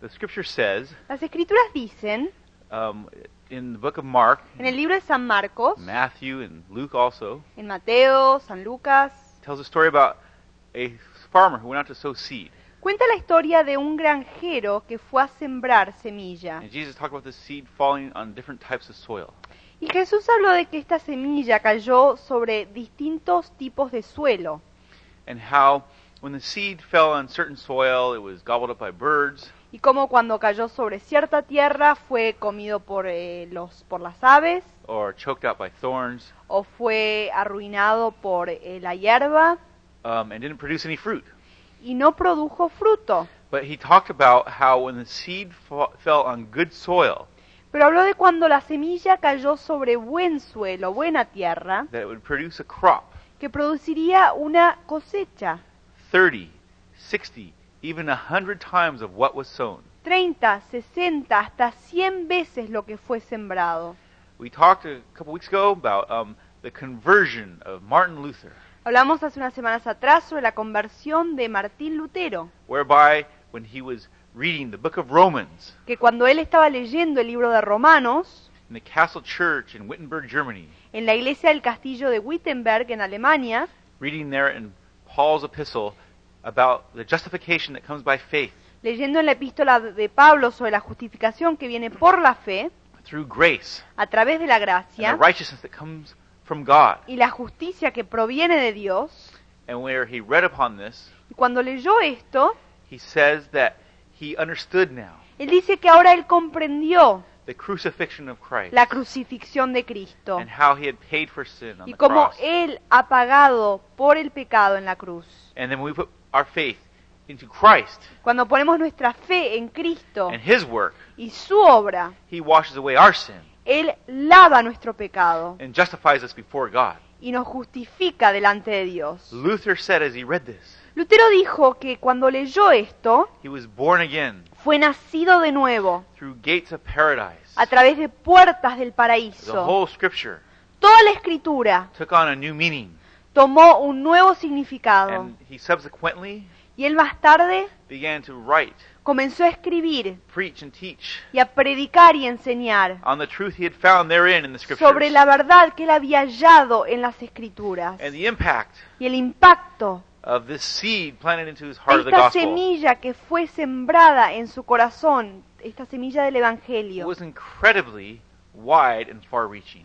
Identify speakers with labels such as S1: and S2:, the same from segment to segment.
S1: The scripture says
S2: Las escrituras dicen,
S1: um, in the book of Mark,
S2: en el libro de San Marcos,
S1: Matthew, and Luke also,
S2: en Mateo, San Lucas,
S1: tells a story about a farmer who went out to sow seed.
S2: cuenta la historia de un granjero que fue a sembrar semilla.
S1: And Jesus talked about the seed falling on different types of soil.
S2: Y Jesús habló de que esta semilla cayó sobre distintos tipos de suelo.
S1: And how when the seed fell on certain soil, it was gobbled up by birds.
S2: Y como cuando cayó sobre cierta tierra fue comido por, eh, los, por las aves.
S1: Or choked out by thorns.
S2: O fue arruinado por eh, la hierba.
S1: Um, and didn't produce any fruit.
S2: y no produjo fruto.
S1: But he talked about how when the seed fell on good soil,
S2: Pero habló de cuando la semilla cayó sobre buen suelo, buena tierra,
S1: that it would produce a crop.
S2: que produciría una cosecha,
S1: 30, 60, even a 100 times of what was sown.
S2: 30, 60, hasta 100 veces lo que fue sembrado.
S1: We talked a couple weeks ago about um, the conversion of Martin Luther,
S2: Hablamos hace unas semanas atrás sobre la conversión de Martín Lutero,
S1: whereby when he was reading the book of Romans
S2: que cuando él estaba leyendo el libro de Romanos,
S1: in the Castle Church in Wittenberg, Germany,
S2: en la iglesia del castillo de Wittenberg en Alemania,
S1: reading there in Paul's epistle about the justification that comes by faith
S2: leyendo en la epístola de Pablo sobre la justificación que viene por la fe,
S1: through grace
S2: a través de la
S1: and the
S2: gracia,
S1: righteousness that comes from God.
S2: y la justicia que proviene de Dios,
S1: And where he read upon this,
S2: y cuando leyó esto,
S1: he says that he understood now
S2: él dice que ahora él comprendió
S1: the crucifixion of Christ
S2: la crucifixión de Cristo
S1: and how he had paid for sin on
S2: y
S1: the
S2: cómo
S1: cross.
S2: él ha pagado por el pecado en la cruz.
S1: And then we put our faith into Christ
S2: Cuando ponemos nuestra fe en Cristo
S1: and his work,
S2: y su obra,
S1: he washes away our sin
S2: Él lava nuestro pecado
S1: and justifies us before God.
S2: y nos justifica delante de Dios.
S1: Luther said as he read this,
S2: Lutero dijo que cuando leyó esto,
S1: he was born again
S2: fue nacido de nuevo
S1: through gates of paradise.
S2: a través de puertas del
S1: The
S2: paraíso.
S1: whole scripture
S2: Toda la escritura
S1: took on a new meaning.
S2: Tomó un nuevo significado
S1: And he subsequently
S2: y él más tarde
S1: began to write,
S2: comenzó a escribir
S1: preach, and teach
S2: y a predicar y enseñar
S1: on the truth he had found therein in the scriptures.
S2: sobre la verdad que él había hallado en las escrituras
S1: And the impact
S2: y el impacto
S1: of this seed planted into his heart of the
S2: esta
S1: gospel
S2: semilla que fue sembrada en su corazón, esta semilla del Evangelio,
S1: was incredibly wide and far reaching.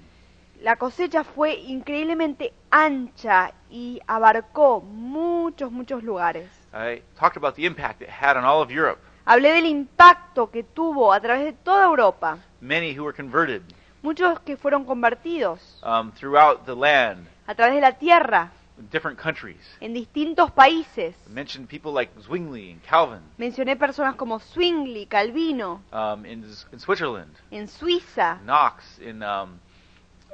S2: La cosecha fue increíblemente ancha y abarcó muchos, muchos lugares.
S1: I talked about the impact it had on all of Europe.
S2: Hablé del impacto que tuvo a través de toda Europa,
S1: Many who were converted
S2: muchos que fueron convertidos
S1: um, throughout the land,
S2: a través de la tierra,
S1: in different countries.
S2: en distintos países.
S1: Mentioned people like Zwingli and Calvin
S2: Mencioné personas como Zwingli, Calvino,
S1: um, in, in Switzerland,
S2: en Suiza,
S1: Knox in um,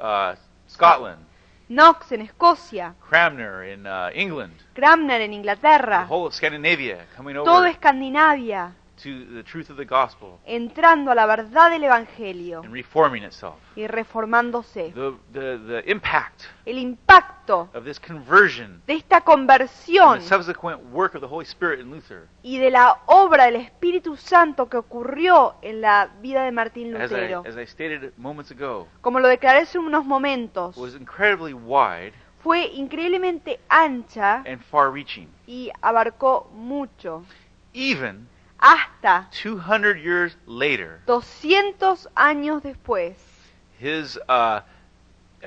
S1: uh, Scotland,
S2: Knox en Escocia,
S1: Cramner in uh, England,
S2: en
S1: the
S2: Inglaterra,
S1: whole of Scandinavia coming
S2: toda
S1: over
S2: Escandinavia,
S1: to the truth of the gospel
S2: entrando a la verdad del Evangelio
S1: and reforming itself.
S2: y reformándose.
S1: The, the, the impact
S2: El impacto
S1: of this conversion
S2: de esta
S1: and
S2: conversión
S1: the subsequent work of the Holy Spirit in Luther,
S2: y de la obra del Espíritu Santo que ocurrió en la vida de Martín
S1: as I,
S2: Lutero,
S1: as I stated moments ago,
S2: como lo declaré hace unos momentos,
S1: was incredibly wide
S2: fue increíblemente ancha
S1: and far reaching.
S2: y abarcó mucho.
S1: Even
S2: Hasta
S1: 200 years later,
S2: 200 años después,
S1: his uh,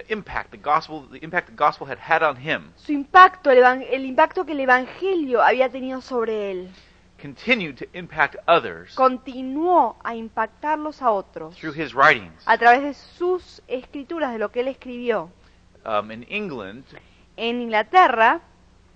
S1: impact, the gospel, the impact the gospel had had on him,
S2: su impacto, el impacto que el Evangelio había tenido sobre él,
S1: continued to impact others
S2: continuó a impactarlos a otros
S1: through his writings.
S2: a través de sus escrituras, de lo que él escribió.
S1: Um, in England,
S2: En Inglaterra,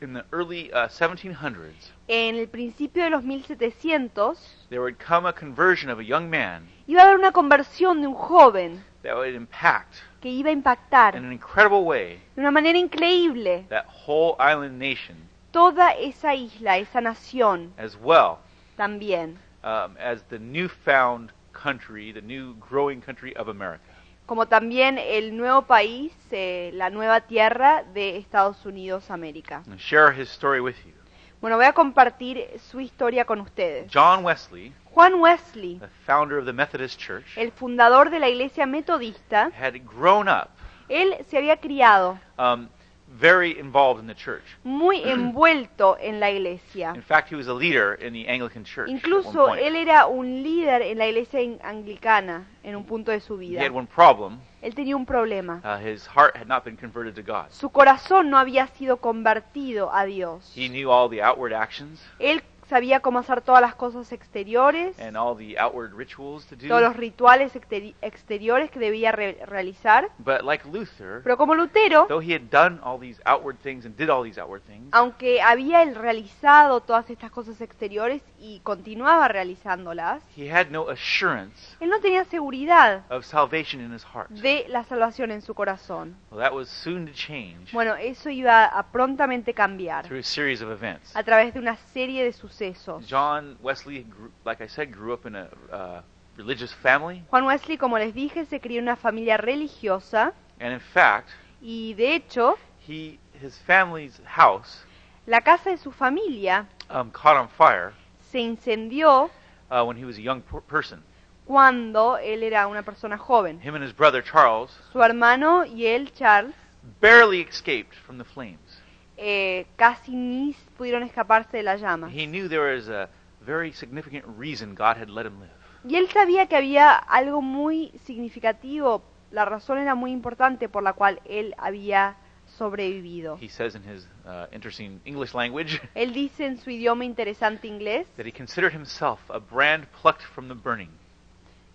S1: in the early uh, 1700s,
S2: en el principio de los 1700,
S1: there would come a conversion of a young man
S2: iba a haber una conversión de un joven
S1: that would impact
S2: que iba a impactar
S1: in an incredible way
S2: de una manera increíble
S1: that whole island nation
S2: toda esa isla, esa nación
S1: as well
S2: también,
S1: um, as the newfound country, the new growing country of America.
S2: Como también el nuevo país, eh, la nueva tierra de Estados Unidos, América.
S1: And share his story with you.
S2: Bueno, voy a compartir su historia con ustedes.
S1: John Wesley,
S2: Juan Wesley,
S1: the founder of the Methodist Church,
S2: el fundador de la iglesia metodista,
S1: had grown up
S2: él se había criado
S1: um, very involved in the church.
S2: muy envuelto en la iglesia.
S1: In fact, he was a leader in the Anglican Church.
S2: Incluso
S1: point.
S2: él era un líder en la iglesia anglicana en un punto de su
S1: He
S2: vida.
S1: had one problem.
S2: Él tenía un problema.
S1: Uh, his heart had not been converted to God.
S2: Su corazón no había sido convertido a Dios.
S1: He knew all the outward actions
S2: Él sabía cómo hacer todas las cosas exteriores,
S1: and all the outward rituals to do.
S2: todos los rituales exteri- exteriores que debía re- realizar.
S1: But like Luther,
S2: Pero como Lutero,
S1: though he had done all these outward things and did all these outward things,
S2: aunque había él realizado todas estas cosas exteriores y continuaba realizándolas,
S1: he had no assurance
S2: él no tenía seguridad
S1: of salvation in his heart.
S2: de la salvación en su corazón.
S1: Well, that was soon to change
S2: Bueno, eso iba a prontamente cambiar
S1: through a series of events.
S2: a través de una serie de sucesos.
S1: John Wesley, grew, like I said, grew up in a uh, religious family,
S2: Juan Wesley, como les dije, se crió en una familia religiosa
S1: and in fact,
S2: y de hecho
S1: he his family's house
S2: la casa de su familia
S1: um, caught on fire
S2: se incendió
S1: uh, when he was a young per- person.
S2: cuando él era una persona joven.
S1: Him and his brother Charles
S2: Su hermano y él, Charles,
S1: barely escaped from the flames.
S2: eh, casi ni pudieron escaparse de las llamas.
S1: He knew there was a very significant reason God had let him live.
S2: Y él sabía que había algo muy significativo, la razón era muy importante por la cual él había sobrevivido.
S1: He says in his uh, interesting English language
S2: Él dice en su idioma interesante inglés
S1: that he considered himself a brand plucked from the burning.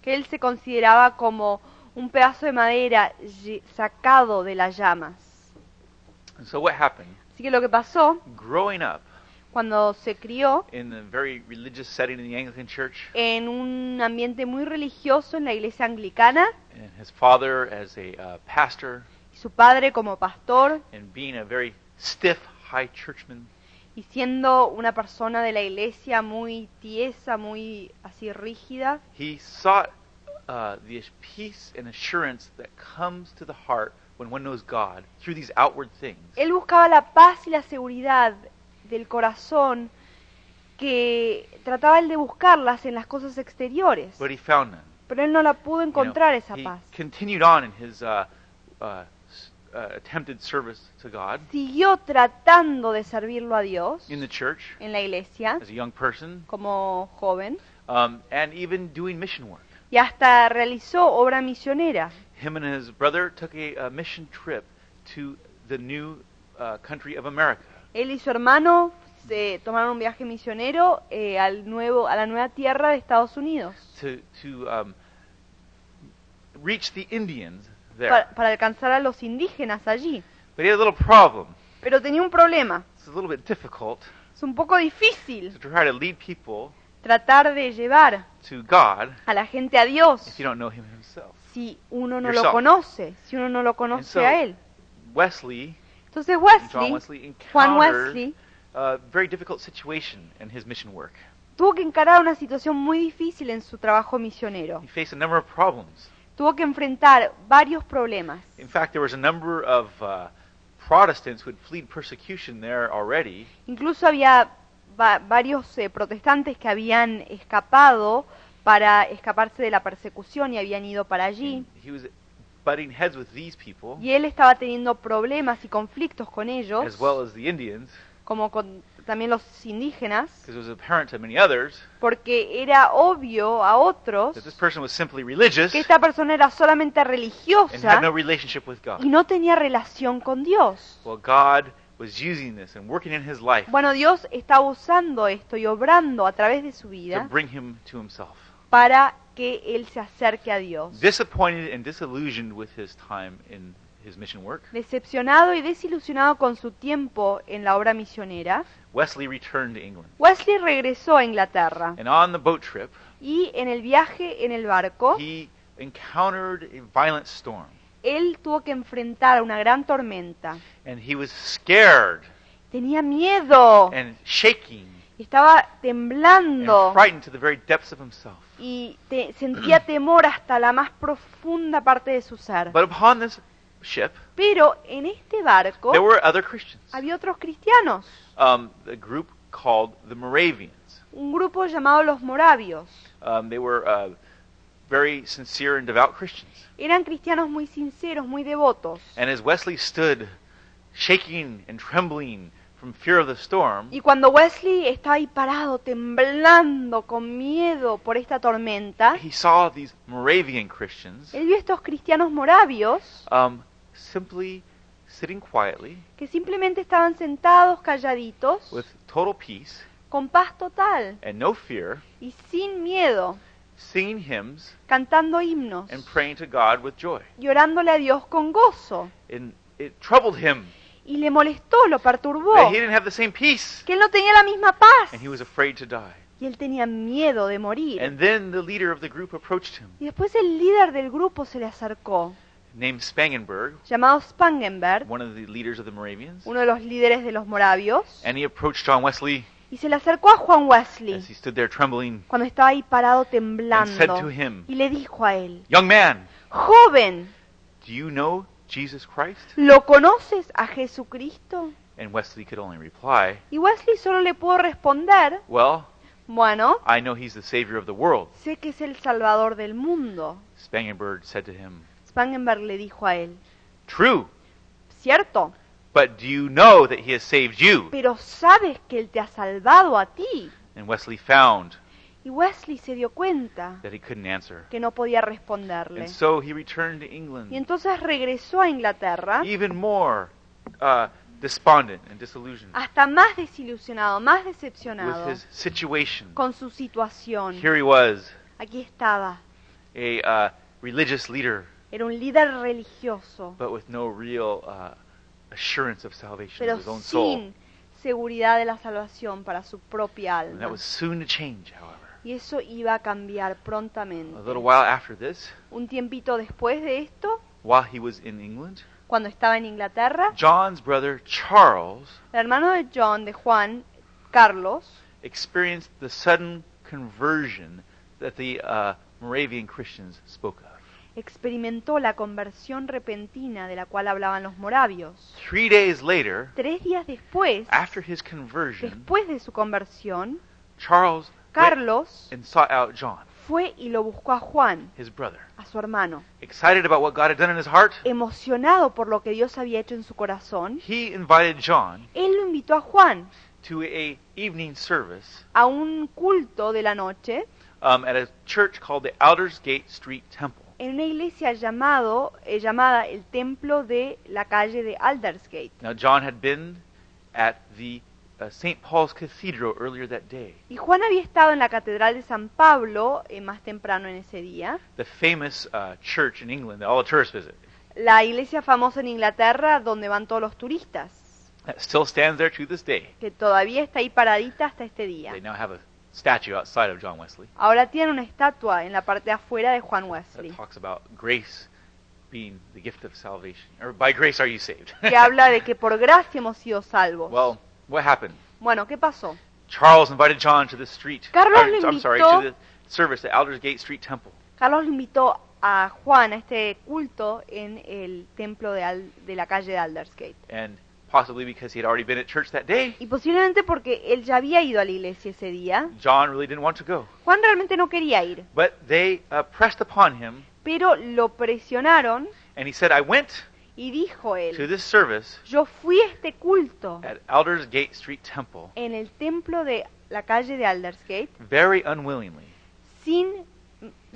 S2: que él se consideraba como un pedazo de madera sacado de las llamas.
S1: And so what happened?
S2: Así que lo que pasó
S1: Growing up
S2: cuando se crió
S1: in a very religious setting in the Anglican Church,
S2: en un ambiente muy religioso en la iglesia anglicana
S1: and his father as a uh, pastor,
S2: su padre como pastor
S1: and being a very stiff high churchman,
S2: y siendo una persona de la iglesia muy tiesa, muy así rígida,
S1: he sought uh, the peace and assurance that comes to the heart when one knows God through these outward things.
S2: él buscaba la paz y la seguridad del corazón que trataba él de buscarlas en las cosas exteriores,
S1: But he found none.
S2: pero él no la pudo
S1: You know,
S2: encontrar esa
S1: he
S2: paz.
S1: continued on in his uh, uh, s- uh, attempted service to God
S2: Siguió tratando de servirlo a Dios
S1: in the church
S2: en la iglesia
S1: as a young person,
S2: como joven
S1: um, and even doing mission work.
S2: y hasta realizó obra misionera.
S1: Him and his brother took a, a mission trip to the new uh, country of America.
S2: Él y su hermano se tomaron un viaje misionero eh, al nuevo, a la nueva tierra de Estados Unidos
S1: to to um, reach the Indians there.
S2: para, para alcanzar a los indígenas allí.
S1: But he had a little problem.
S2: Pero tenía un problema.
S1: It's a little bit difficult
S2: Es un poco difícil
S1: to try to lead people
S2: tratar de llevar
S1: to God
S2: a la gente a Dios
S1: if you don't know Him Himself.
S2: si uno no lo
S1: Yourself.
S2: conoce, si uno no lo
S1: And
S2: conoce a él.
S1: Wesley,
S2: Entonces
S1: John
S2: Wesley,
S1: Wesley,
S2: Juan Wesley,
S1: a very difficult situation in his mission work.
S2: tuvo que encarar una situación muy difícil en su trabajo misionero.
S1: He faced a number of problems.
S2: Tuvo que enfrentar varios problemas.
S1: In fact, there was a number of uh, Protestants who had fled persecution there already,
S2: Incluso había va- varios eh, protestantes que habían escapado para escaparse de la persecución y habían ido para allí.
S1: He was butting heads with these people,
S2: Y él estaba teniendo problemas y conflictos con ellos,
S1: as well as the Indians,
S2: como con también los indígenas,
S1: because it was apparent to many others
S2: porque era obvio a otros
S1: that this person was simply religious
S2: que esta persona era solamente
S1: and had
S2: religiosa
S1: no relationship with God.
S2: y no tenía relación con Dios.
S1: Well, God was using this and working in his life
S2: Bueno, Dios estaba usando esto y obrando a través de su
S1: to
S2: vida
S1: bring him to himself.
S2: para que él se acerque a Dios.
S1: Disappointed and disillusioned with his time in his mission work,
S2: Decepcionado y desilusionado con su tiempo en la obra misionera,
S1: Wesley returned to England.
S2: Wesley regresó a Inglaterra
S1: And on the boat trip,
S2: y en el viaje en el barco,
S1: he encountered a violent storm.
S2: él tuvo que enfrentar una gran tormenta.
S1: And he was scared
S2: Tenía miedo,
S1: and shaking
S2: estaba
S1: and
S2: temblando
S1: frightened to the very depths of himself.
S2: y te- sentía temor hasta la más profunda parte de su ser.
S1: But upon this ship,
S2: Pero en este barco
S1: there were other Christians.
S2: había otros cristianos.
S1: Um, the group called the Moravians.
S2: un grupo llamado los Moravios.
S1: Um, they were uh, very sincere and devout Christians.
S2: Eran cristianos muy sinceros, muy devotos.
S1: And as Wesley stood shaking and trembling from fear of the storm,
S2: Y cuando Wesley estaba ahí parado, temblando, con miedo por esta tormenta,
S1: he saw these Moravian Christians
S2: él vio estos cristianos moravios
S1: um, simply sitting quietly
S2: que simplemente estaban sentados, calladitos,
S1: with total peace
S2: con paz total
S1: and no fear,
S2: y sin miedo,
S1: singing hymns
S2: cantando himnos
S1: and praying to God with joy.
S2: y orándole a Dios con gozo.
S1: And it troubled him
S2: Y le molestó, lo perturbó,
S1: that he didn't have the same peace
S2: que él no tenía la misma paz.
S1: and he was afraid to die.
S2: Y él tenía miedo de morir.
S1: And then the leader of the group approached him,
S2: Y después el líder del grupo se le acercó,
S1: named Spangenberg,
S2: llamado Spangenberg,
S1: one of the leaders of the Moravians.
S2: uno de los líderes de los moravios,
S1: And he approached John Wesley
S2: y se le acercó a Juan Wesley
S1: as he stood there trembling
S2: cuando estaba ahí parado
S1: and said
S2: temblando
S1: to him,
S2: y le dijo a él,
S1: Young man,
S2: joven,
S1: do you know Jesus Christ?
S2: ¿lo conoces a Jesucristo?
S1: And Wesley could only reply,
S2: Y Wesley solo le pudo responder,
S1: Well,
S2: bueno,
S1: I know he's the Savior of the world.
S2: sé que es el Salvador del mundo.
S1: Spangenberg said to him,
S2: Spangenberg le dijo a él,
S1: True,
S2: cierto,
S1: but do you know that he has saved you?
S2: pero sabes que él te ha salvado a ti.
S1: And Wesley found
S2: Y Wesley se dio cuenta
S1: that he couldn't answer.
S2: que no podía responderle.
S1: And so he returned to
S2: Y
S1: England,
S2: entonces regresó a Inglaterra
S1: even more uh, despondent and disillusioned
S2: hasta más desilusionado, más
S1: with
S2: decepcionado
S1: his situation.
S2: con su situación.
S1: Here he was,
S2: Aquí estaba.
S1: a uh, religious leader,
S2: Era un líder religioso,
S1: but with no real uh, assurance of salvation
S2: pero
S1: of his own soul.
S2: sin seguridad de la salvación para su propia
S1: And that
S2: alma.
S1: was soon to change, however.
S2: Y eso iba a cambiar prontamente.
S1: A little while after this,
S2: Un tiempito después de esto,
S1: while he was in England,
S2: cuando estaba en Inglaterra,
S1: John's brother Charles
S2: el hermano de John, de Juan, Carlos,
S1: experienced the sudden conversion that the uh, Moravian Christians spoke of.
S2: Experimentó la conversión repentina de la cual hablaban los moravios.
S1: Three days later,
S2: Tres días después,
S1: after his conversion,
S2: después de su conversión,
S1: Charles
S2: Carlos
S1: and sought out John,
S2: fue y lo buscó a Juan,
S1: his brother.
S2: a su hermano.
S1: Excited about what God had done in his heart,
S2: Emocionado por lo que Dios había hecho en su corazón,
S1: he invited John
S2: él lo invitó a Juan
S1: to a evening service
S2: a un culto de la noche
S1: um, at a church called the Aldersgate Street Temple.
S2: En una iglesia llamado, eh, llamada el Templo de la calle de Aldersgate.
S1: Now, John had been at the uh, St. Paul's Cathedral earlier that day,
S2: Y Juan había estado en la Catedral de San Pablo eh, más temprano en ese día,
S1: the famous uh, church in England that all the tourists visit.
S2: la iglesia famosa en Inglaterra donde van todos los turistas,
S1: That still stands there to this day.
S2: que todavía está ahí paradita hasta este día.
S1: They now have a statue outside of John Wesley
S2: Ahora tiene una estatua en la parte de afuera de Juan Wesley,
S1: that talks about grace being the gift of salvation. Or by grace are you saved.
S2: que habla de que por gracia hemos sido salvos.
S1: well, what happened?
S2: Bueno, ¿qué pasó?
S1: Charles invited John to the street.
S2: Carlos
S1: or,
S2: le
S1: I'm sorry,
S2: invitó-
S1: to the service at Aldersgate Street Temple.
S2: Carlos lo invitó a Juan a este culto en el templo de, Al- de la calle de Aldersgate.
S1: And possibly because he had already been at church that day,
S2: Y posiblemente porque él ya había ido a la iglesia ese día,
S1: John really didn't want to go.
S2: Juan realmente no quería ir,
S1: But they uh, pressed upon him,
S2: pero lo presionaron
S1: and he said, I went
S2: y dijo
S1: to
S2: él,
S1: this service
S2: yo fui a este culto
S1: at Aldersgate Street Temple
S2: en el templo de la calle de Aldersgate
S1: very unwillingly.
S2: sin,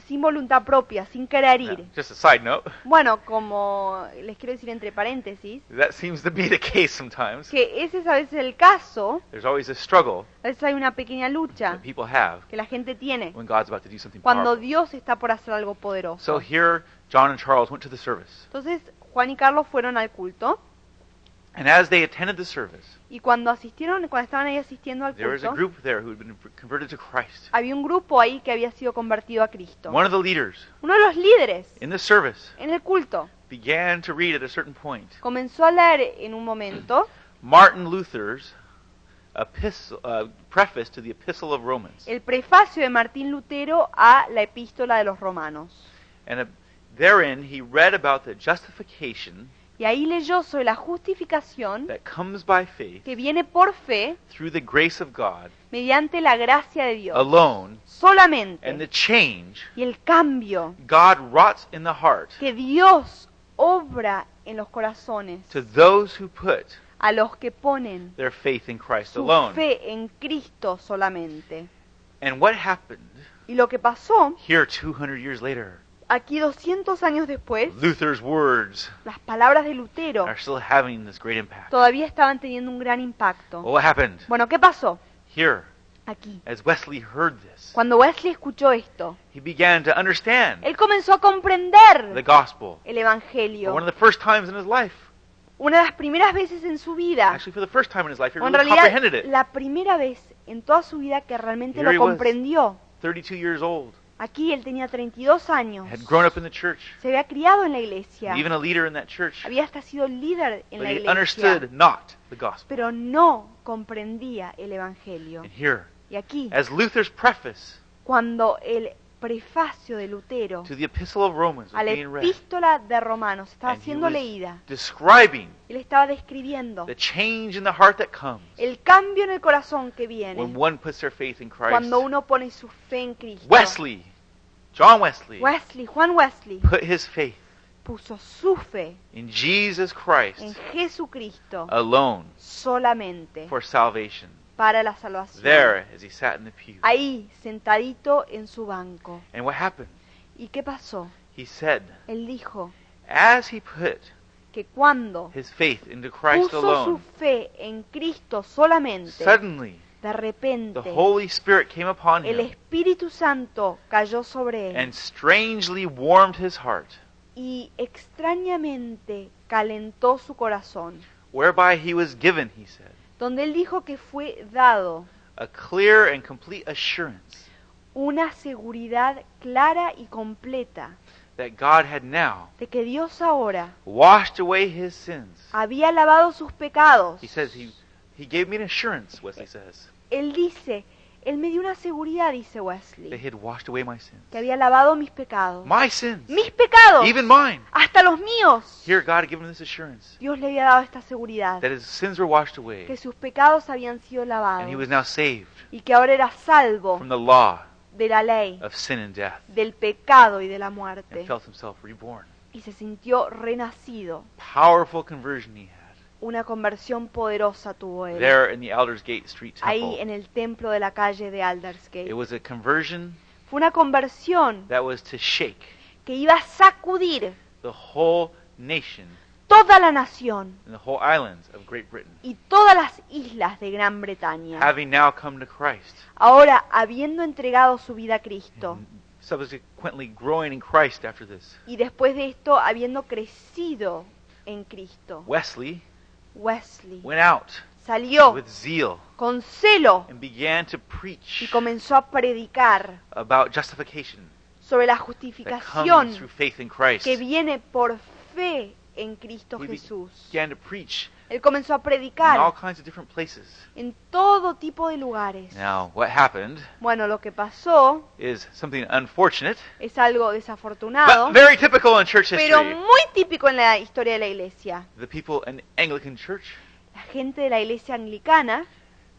S2: sin voluntad propia, sin querer ir.
S1: just a side note,
S2: Bueno, como les quiero decir entre paréntesis,
S1: that seems to be the case sometimes.
S2: que ese es a veces el caso,
S1: There's always a struggle
S2: a veces hay una pequeña lucha
S1: that people have
S2: que la gente tiene
S1: when God's about to do something
S2: cuando. Dios está por hacer algo
S1: So
S2: poderoso.
S1: here, John and Charles went to the service.
S2: Entonces Juan y Carlos fueron al culto
S1: And as they attended the service,
S2: y cuando asistieron, cuando estaban ahí asistiendo al
S1: there was a
S2: culto,
S1: group there who had been converted to Christ.
S2: había un grupo ahí que había sido convertido a Cristo.
S1: One of the leaders
S2: Uno de los líderes
S1: in the service
S2: en el culto
S1: began to read at a certain point
S2: comenzó a leer en un momento
S1: Martin Luther's epistle, uh, preface to the Epistle of Romans.
S2: el prefacio de Martín Lutero a la epístola de los romanos.
S1: And uh, therein he read about the justification
S2: Y ahí leyó sobre la justificación
S1: that comes by faith
S2: que viene por fe
S1: through the grace of God
S2: mediante la gracia de Dios.
S1: alone and the
S2: Solamente.
S1: change
S2: Y el cambio
S1: God wrought in the heart
S2: que Dios obra en los corazones
S1: to those who put
S2: a los que ponen
S1: their faith in Christ
S2: su
S1: alone.
S2: fe en Cristo solamente.
S1: And what happened
S2: Y lo que pasó
S1: here 200 years later?
S2: Aquí 200 años después,
S1: Luther's words
S2: las palabras de Lutero
S1: are still having this great impact.
S2: todavía estaban teniendo un gran impacto.
S1: Well, what happened
S2: Bueno, ¿qué pasó
S1: here
S2: aquí?
S1: as Wesley heard this?
S2: Cuando Wesley escuchó esto,
S1: He began to understand
S2: él comenzó a
S1: the
S2: comprender
S1: gospel
S2: el
S1: for
S2: Evangelio.
S1: one of the first times in his life.
S2: Una de las primeras veces en su vida,
S1: Actually, for the first time in his life, he
S2: en
S1: really comprehended
S2: realidad
S1: it.
S2: la primera vez en toda su vida que realmente
S1: Here
S2: lo
S1: was.
S2: comprendió.
S1: 32 years old,
S2: Aquí él tenía 32 años,
S1: had grown up in the church,
S2: se había criado en la iglesia,
S1: even a leader in that church,
S2: había hasta sido líder en
S1: but
S2: la
S1: he
S2: iglesia,
S1: understood not the gospel.
S2: pero no comprendía el Evangelio.
S1: And here,
S2: Y aquí,
S1: as Luther's preface
S2: cuando el prefacio de Lutero
S1: to the Epistle of Romans
S2: a la
S1: being read,
S2: epístola de Romanos estaba
S1: and he
S2: siendo
S1: was
S2: leída,
S1: describing
S2: él estaba describiendo
S1: the change in the heart that comes
S2: el cambio en el corazón que viene
S1: when one puts their faith in Christ.
S2: cuando uno pone su fe en Cristo.
S1: Wesley, John Wesley,
S2: Wesley, Juan Wesley,
S1: put his faith
S2: puso su fe
S1: in Jesus
S2: en
S1: Christ
S2: Jesucristo
S1: alone
S2: solamente
S1: for salvation.
S2: Para la salvación.
S1: There, as he sat in the pew.
S2: Ahí, sentadito en su banco.
S1: And what happened?
S2: ¿Y qué pasó?
S1: He said,
S2: Él dijo
S1: as he put
S2: que cuando
S1: his faith into Christ
S2: puso su
S1: alone,
S2: fe en Cristo solamente,
S1: suddenly
S2: de
S1: the
S2: repente
S1: Holy Spirit came upon
S2: el
S1: him
S2: Espíritu Santo cayó sobre él
S1: and strangely warmed his heart,
S2: y extrañamente calentó su corazón,
S1: whereby he was given, he said,
S2: donde él dijo que fue dado
S1: a clear and complete assurance
S2: una seguridad clara y completa
S1: that God had now
S2: de que Dios ahora
S1: washed away his sins.
S2: había lavado sus pecados.
S1: He says he he gave me an assurance, Wesley says,
S2: Él dice, Él me dio una seguridad, dice
S1: that
S2: Wesley,
S1: he had washed away my sins.
S2: que había lavado mis pecados.
S1: My sins,
S2: Mis pecados,
S1: even mine.
S2: hasta los míos.
S1: Here God had given him this assurance
S2: Dios le había dado esta seguridad,
S1: that his sins were washed away
S2: que sus pecados habían sido
S1: and
S2: lavados
S1: he was now saved
S2: y que ahora era salvo
S1: from the law
S2: de la ley,
S1: of sin and death
S2: del pecado y de la
S1: and
S2: muerte.
S1: felt himself reborn.
S2: Y se sintió renacido.
S1: Powerful conversion he had
S2: Una conversión poderosa tuvo él.
S1: there in the Aldersgate Street
S2: Ahí
S1: Temple.
S2: en el templo de la calle de Aldersgate.
S1: It was a conversion
S2: Fue una conversión
S1: that was to shake
S2: que iba a sacudir
S1: the whole nation
S2: toda la nación
S1: and the whole islands of Great Britain,
S2: y todas las islas de Gran Bretaña.
S1: having now come to Christ,
S2: Ahora, habiendo entregado su vida a Cristo
S1: subsequently growing in Christ after this.
S2: y después de esto habiendo crecido en Cristo,
S1: Wesley
S2: Wesley
S1: went out
S2: salió
S1: with zeal
S2: con celo
S1: and began to
S2: y
S1: preach
S2: comenzó a predicar
S1: about justification
S2: sobre la
S1: that
S2: justificación
S1: comes through faith in Christ.
S2: que viene por fe en Cristo
S1: He
S2: Jesús.
S1: began to preach
S2: Él comenzó a
S1: in all
S2: predicar
S1: kinds of different places.
S2: en todo tipo de lugares.
S1: Now, what happened
S2: Bueno, lo que pasó
S1: is something unfortunate,
S2: es algo desafortunado,
S1: but very typical in church
S2: pero
S1: history.
S2: muy típico en la historia de la iglesia.
S1: The people in Anglican church
S2: La gente de la iglesia anglicana,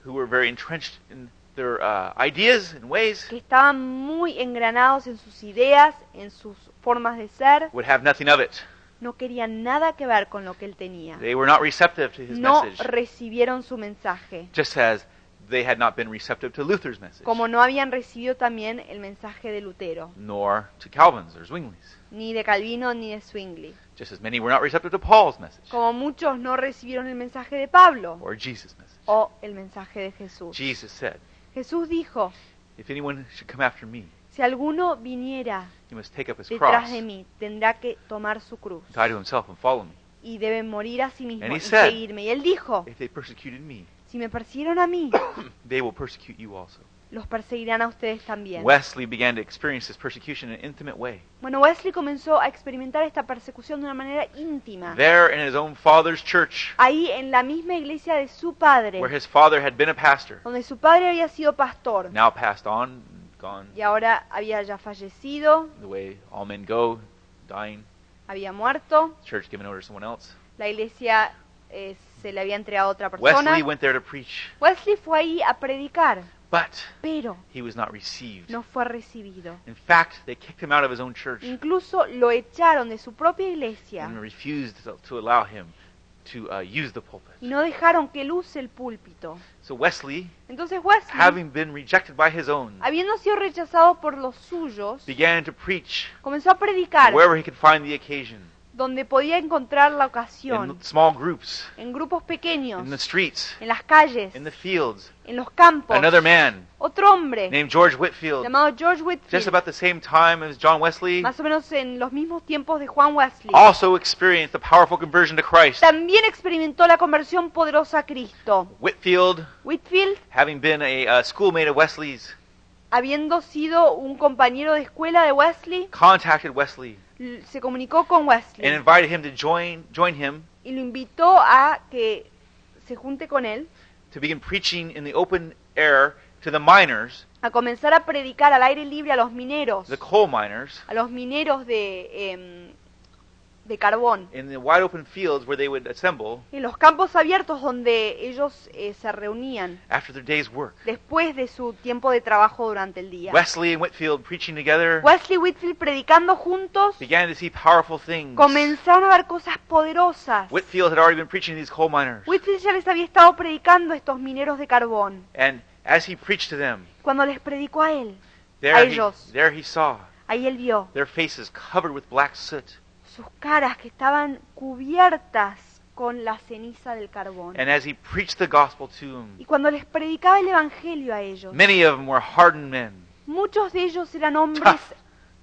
S1: who were very entrenched in their uh, ideas and ways
S2: que estaban muy engranados en sus ideas, en sus formas de ser,
S1: would have nothing of it.
S2: No querían nada que ver con lo que él tenía.
S1: They were not receptive to his
S2: No
S1: message,
S2: recibieron su mensaje,
S1: just as they had not been receptive to Luther's message,
S2: como no habían recibido también el mensaje de Lutero,
S1: nor to Calvin's or Zwingli's,
S2: ni de Calvino ni de Zwingli,
S1: just as many were not receptive to Paul's message.
S2: Como muchos no recibieron el mensaje de Pablo.
S1: Or Jesus' message.
S2: o el mensaje de Jesús.
S1: Jesus said,
S2: Jesús dijo,
S1: If anyone should come after me,
S2: si alguno viniera
S1: he must take up his
S2: detrás
S1: cross,
S2: de mí, tendrá que tomar su cruz
S1: die to himself, and follow me.
S2: y debe morir a sí mismo
S1: And he
S2: y
S1: said-
S2: seguirme. Y él dijo,
S1: If they persecuted me,
S2: si me persiguieron a mí,
S1: they will persecute you also.
S2: los perseguirán a ustedes también.
S1: Wesley began to experience this persecution in an intimate way.
S2: Bueno, Wesley comenzó a experimentar esta persecución de una manera íntima.
S1: There in his own father's church,
S2: Ahí en la misma iglesia de su padre,
S1: where his father had been a pastor,
S2: donde su padre había sido pastor
S1: now passed on, gone
S2: y ahora había ya fallecido,
S1: the way all men go, dying,
S2: había muerto,
S1: church given over to someone else.
S2: La iglesia eh, se le había entregado a otra persona.
S1: Wesley went there to preach,
S2: Wesley fue ahí a predicar,
S1: but
S2: pero
S1: he was not received.
S2: no fue recibido.
S1: In fact, they kicked him out of his own church
S2: Incluso lo echaron de su propia iglesia
S1: and refused to, to allow him to uh, use the pulpit.
S2: y no dejaron que él use el púlpito.
S1: So Wesley,
S2: Entonces Wesley,
S1: having been rejected by his own,
S2: habiendo sido rechazado por los suyos,
S1: began to preach
S2: comenzó a predicar
S1: wherever he could find the occasion,
S2: donde podía encontrar la
S1: in
S2: ocasión,
S1: small groups,
S2: en grupos pequeños,
S1: in the streets,
S2: en las calles,
S1: in the fields.
S2: en los campos.
S1: Another man
S2: Otro hombre.
S1: named George Whitfield,
S2: llamado George
S1: just
S2: Whitfield,
S1: about the same time as John Wesley,
S2: más o menos en los mismos tiempos de Juan Wesley,
S1: also experienced the powerful conversion to Christ.
S2: también experimentó la conversión poderosa a Cristo.
S1: Whitfield,
S2: Whitfield,
S1: having been a uh, schoolmate of Wesley's,
S2: habiendo sido un compañero de escuela de Wesley,
S1: contacted Wesley
S2: se comunicó con
S1: and
S2: Wesley
S1: invited him to join join him
S2: y lo invitó a que se junte con él,
S1: to begin preaching in the open air to the miners,
S2: a comenzar a predicar al aire libre a los mineros,
S1: the coal miners,
S2: a los mineros de, em, de carbón,
S1: in the wide open fields where they would assemble
S2: en los campos abiertos donde ellos eh, se reunían
S1: after their day's work.
S2: después de su tiempo de trabajo durante el día.
S1: Wesley and Whitfield preaching together
S2: Wesley y Whitfield predicando juntos
S1: began to see powerful things.
S2: comenzaron a ver cosas poderosas.
S1: Whitfield had already been preaching to these coal miners.
S2: Whitfield ya les había estado predicando a estos mineros de carbón.
S1: And as he preached to them,
S2: Cuando les predicó a él, a
S1: there he,
S2: ellos,
S1: there he saw
S2: ahí él vio
S1: their faces covered with black soot.
S2: Sus caras que estaban cubiertas con la ceniza del carbón.
S1: And as he preached the gospel to them,
S2: Y cuando les predicaba el evangelio a ellos,
S1: many of them were hardened men,
S2: muchos de ellos eran hombres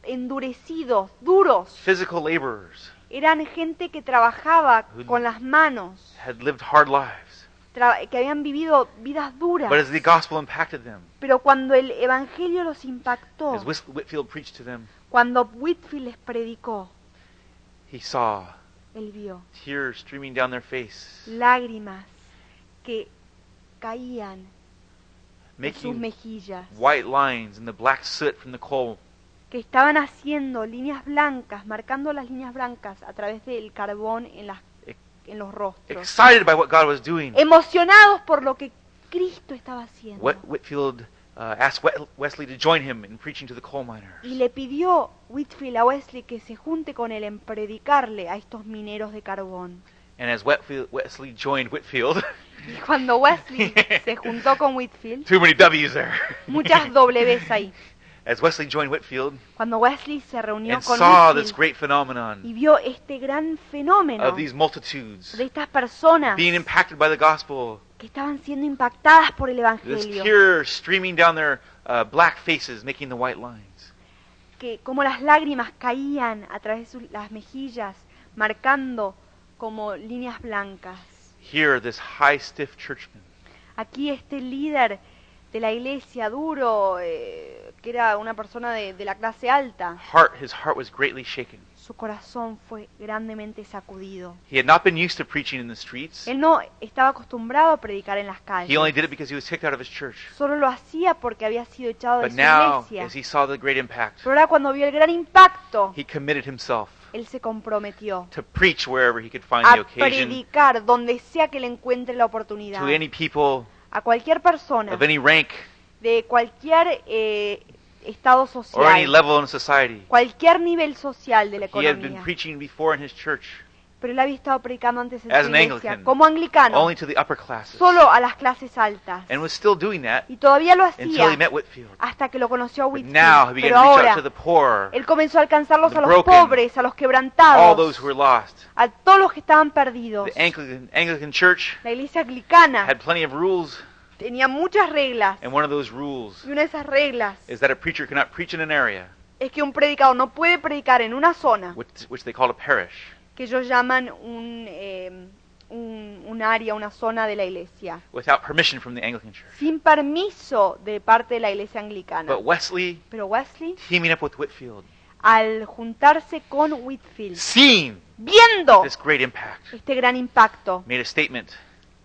S2: endurecidos, duros.
S1: physical laborers,
S2: Eran gente que trabajaba con las manos,
S1: had lived hard lives.
S2: tra- que habían vivido vidas duras.
S1: But as the gospel impacted them,
S2: Pero cuando el evangelio los impactó,
S1: as Whis- Whitfield preached to them,
S2: cuando Whitfield les predicó,
S1: he saw
S2: él vio
S1: tears streaming down their face,
S2: lágrimas que caían en sus
S1: making
S2: mejillas,
S1: white lines in the black soot from the coal.
S2: que estaban haciendo líneas blancas, marcando las líneas blancas a través del carbón en, las, en los rostros.
S1: Excited by what God was doing,
S2: Emocionados por lo que Cristo estaba haciendo.
S1: Whit- Whitfield uh, asked Wesley to join him in preaching to the coal miners.
S2: Y le pidió Whitfield a Wesley que se junte con él en predicarle a estos mineros de carbón.
S1: And as Whitfield, Wesley joined Whitfield,
S2: Y cuando Wesley se juntó con Whitfield,
S1: too many W's there.
S2: muchas W's ahí.
S1: As Wesley joined Whitfield
S2: Cuando Wesley se reunió
S1: and
S2: con
S1: saw this
S2: Whitfield
S1: great
S2: y vio este gran fenómeno
S1: of these multitudes
S2: de estas personas
S1: being impacted by the gospel,
S2: que estaban siendo impactadas por el Evangelio,
S1: tear streaming down their uh, black faces, making the white lines.
S2: que como las lágrimas caían a través de sus- las mejillas, marcando como líneas blancas.
S1: Here, this high, stiff churchman
S2: Aquí este líder de la iglesia duro, eh, que era una persona de, de la clase alta,
S1: heart, his heart was greatly shaken.
S2: Su corazón fue grandemente sacudido.
S1: He had not been used to preaching in the streets.
S2: Él no estaba acostumbrado a predicar en las
S1: He only
S2: calles.
S1: did it because he was kicked out of his church.
S2: Solo lo hacía porque había sido echado de
S1: But
S2: su
S1: now,
S2: iglesia.
S1: as he saw the great impact,
S2: Pero ahora cuando vio el gran impacto,
S1: he committed himself
S2: él se comprometió
S1: to preach wherever he could find the
S2: a
S1: occasion
S2: predicar donde sea que le encuentre la oportunidad.
S1: to any people
S2: A cualquier persona
S1: of any rank
S2: de cualquier eh, estado
S1: or any
S2: social,
S1: level in society.
S2: cualquier nivel social de la
S1: He had been
S2: economía.
S1: preaching before in his church
S2: Pero él había estado predicando antes en
S1: As
S2: su
S1: an
S2: iglesia
S1: Anglican,
S2: como anglicano,
S1: only to the upper classes
S2: solo a las clases altas.
S1: and was still doing that
S2: Y todavía lo
S1: until he
S2: hacía
S1: met Whitfield.
S2: hasta que lo conoció a
S1: But now he
S2: Whitfield.
S1: began
S2: Pero
S1: to reach
S2: ahora
S1: out to the poor,
S2: él comenzó a alcanzarlos
S1: the
S2: a los
S1: broken,
S2: pobres, a los
S1: all
S2: quebrantados,
S1: those who were lost.
S2: a todos los que estaban perdidos.
S1: The Anglican, Anglican Church
S2: La iglesia anglicana
S1: had plenty of rules,
S2: tenía muchas reglas.
S1: and one of those rules
S2: Y una de esas reglas
S1: is that a preacher cannot preach in an area
S2: es que un predicador no puede predicar en una zona
S1: which, which they call a parish
S2: que ellos llaman un, eh, un, un área, una zona de la iglesia,
S1: without permission from the Anglican Church.
S2: sin permiso de parte de la iglesia anglicana.
S1: But Wesley,
S2: Pero Wesley,
S1: teaming up with Whitfield,
S2: al juntarse con Whitfield,
S1: seeing
S2: viendo
S1: this great impact,
S2: este gran impacto,
S1: made a statement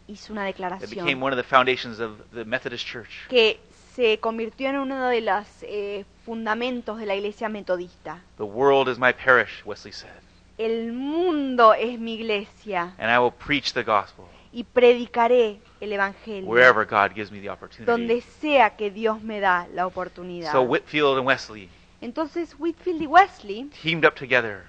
S2: hizo una
S1: that became
S2: declaración
S1: one of the foundations of the Methodist Church.
S2: que se convirtió en uno de los eh, fundamentos de la iglesia metodista.
S1: The world is my parish, Wesley said.
S2: el mundo es mi iglesia
S1: and I will preach the gospel
S2: y predicaré el Evangelio
S1: wherever God gives me the
S2: donde
S1: opportunity.
S2: sea que Dios me da la oportunidad.
S1: So Whitfield and Wesley
S2: Entonces Whitfield y Wesley
S1: teamed up together,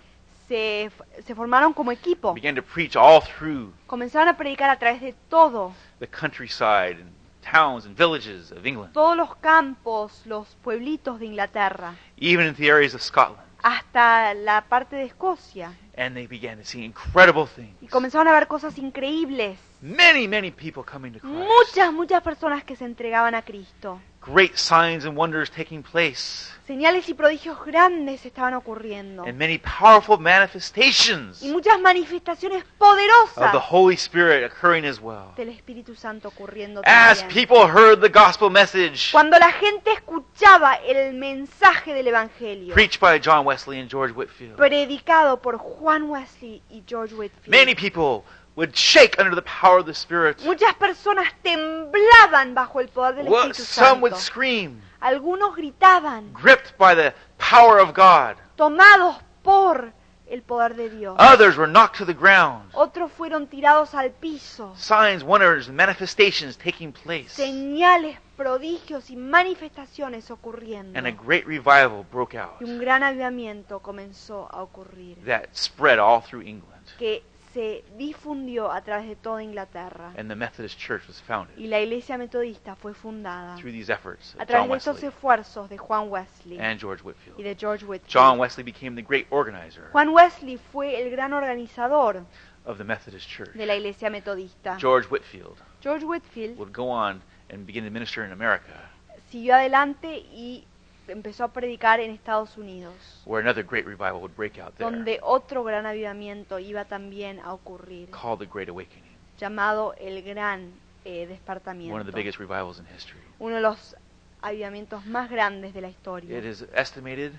S2: se, formaron como equipo,
S1: began to preach all through
S2: comenzaron a predicar a través de todo,
S1: the countryside and towns and villages of England,
S2: todos los campos, los pueblitos de Inglaterra,
S1: even into the areas of Scotland.
S2: hasta la parte de Escocia.
S1: And they began to see incredible things.
S2: Y comenzaron a ver cosas increíbles.
S1: Many, many people coming to Christ.
S2: Muchas, muchas personas que se entregaban a Cristo.
S1: Great signs and wonders taking place.
S2: Señales y prodigios grandes estaban ocurriendo.
S1: And many powerful manifestations
S2: Y muchas manifestaciones
S1: of the
S2: poderosas
S1: Holy Spirit occurring as well.
S2: del Espíritu Santo ocurriendo
S1: As
S2: también.
S1: people heard the gospel message
S2: Cuando la gente escuchaba el mensaje del Evangelio,
S1: preached by John Wesley and George Whitfield,
S2: predicado por Juan Wesley y George Whitfield,
S1: many people would shake under the power of the Spirit.
S2: muchas personas temblaban bajo el poder del
S1: Well,
S2: Espíritu
S1: Some would
S2: Santo.
S1: scream,
S2: Algunos gritaban,
S1: gripped by the power of God.
S2: tomados por el poder de Dios.
S1: Others were knocked to the ground.
S2: Otros fueron tirados al piso.
S1: Signs, wonders, and manifestations taking place.
S2: Señales, prodigios y manifestaciones ocurriendo.
S1: And a great revival broke out
S2: Y un gran avivamiento comenzó a ocurrir,
S1: that spread all through England.
S2: que se difundió a través de toda Inglaterra.
S1: And the Methodist Church was founded
S2: Y la iglesia metodista fue fundada
S1: through these efforts
S2: a
S1: of
S2: través
S1: John
S2: de estos
S1: Wesley
S2: esfuerzos de Juan Wesley
S1: and George
S2: y
S1: Whitfield.
S2: de George Whitfield.
S1: John Wesley became the great organizer
S2: Juan Wesley fue el gran organizador
S1: of the Methodist Church.
S2: de la iglesia metodista.
S1: George Whitfield
S2: George Whitfield
S1: would go on and begin to minister in America,
S2: siguió adelante y empezó a predicar en Estados Unidos,
S1: where another great revival would break out there,
S2: donde otro gran avivamiento iba también a ocurrir,
S1: called the Great Awakening,
S2: llamado el gran eh,
S1: one of the
S2: despertamiento,
S1: biggest revivals in history.
S2: uno de los avivamientos más grandes de la historia.
S1: It is estimated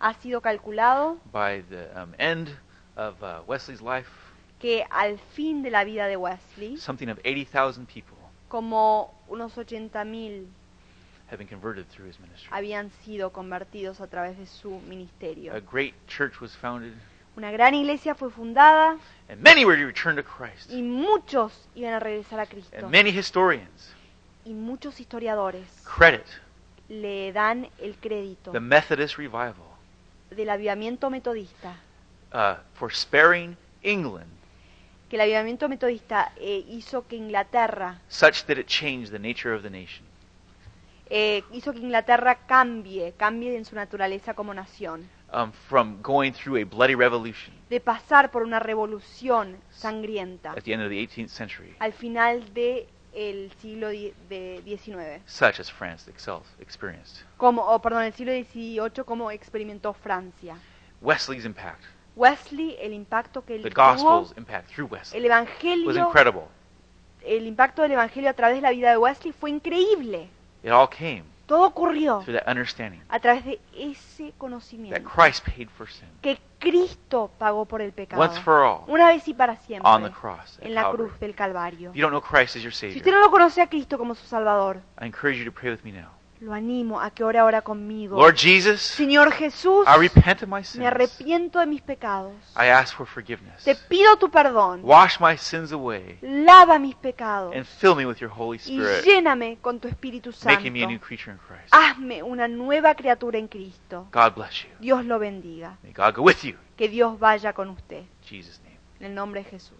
S2: Ha sido calculado
S1: by the um, end of uh, Wesley's life,
S2: que al fin de la vida de Wesley,
S1: something of 80,000 people
S2: como unos 80.000 habían sido convertidos a través de su ministerio.
S1: A great church was founded,
S2: Una gran iglesia fue fundada
S1: and many were to return to Christ.
S2: y muchos iban a regresar a Cristo.
S1: And many historians
S2: Y muchos historiadores le dan el crédito
S1: the Methodist revival
S2: del avivamiento metodista,
S1: uh, for sparing England
S2: que el avivamiento metodista eh, hizo que Inglaterra
S1: such that it changed the nature of the nation.
S2: Eh, hizo que Inglaterra cambie, cambie en su naturaleza como nación,
S1: Um, from going through a bloody revolution
S2: de pasar por una revolución sangrienta
S1: at the end of the 18th century,
S2: al final del siglo XIX,
S1: such as France itself experienced.
S2: como, o, perdón, el siglo XVIII como experimentó Francia.
S1: Wesley's impact,
S2: Wesley, el impacto que él
S1: the
S2: tuvo,
S1: gospel's impact through Wesley,
S2: el
S1: was
S2: evangelio,
S1: incredible.
S2: el impacto del evangelio a través de la vida de Wesley fue increíble.
S1: It all came
S2: Todo ocurrió
S1: through that understanding
S2: a través de ese
S1: that
S2: conocimiento
S1: Christ paid for sin
S2: que Cristo pagó por el pecado,
S1: once for all
S2: una vez y para siempre,
S1: on the cross at
S2: en la
S1: Calvary.
S2: cruz del Calvario.
S1: If you don't know Christ as your
S2: Si usted
S1: Savior,
S2: no lo conoce a Cristo como su Salvador,
S1: I encourage you to pray with me now.
S2: Lo animo a que ore ahora conmigo.
S1: Lord Jesus,
S2: Señor Jesús,
S1: I repent of my
S2: me
S1: sins.
S2: arrepiento de mis pecados.
S1: I ask for forgiveness.
S2: Te pido tu perdón.
S1: Wash my sins away
S2: Lava mis pecados
S1: and fill me with your Holy
S2: y
S1: Spirit,
S2: lléname con tu Espíritu Santo.
S1: making me a new creature in Christ.
S2: Hazme una nueva criatura en Cristo.
S1: God bless you.
S2: Dios lo bendiga.
S1: May God go with you.
S2: Que Dios vaya con usted.
S1: Jesus' name.
S2: En el nombre de Jesús.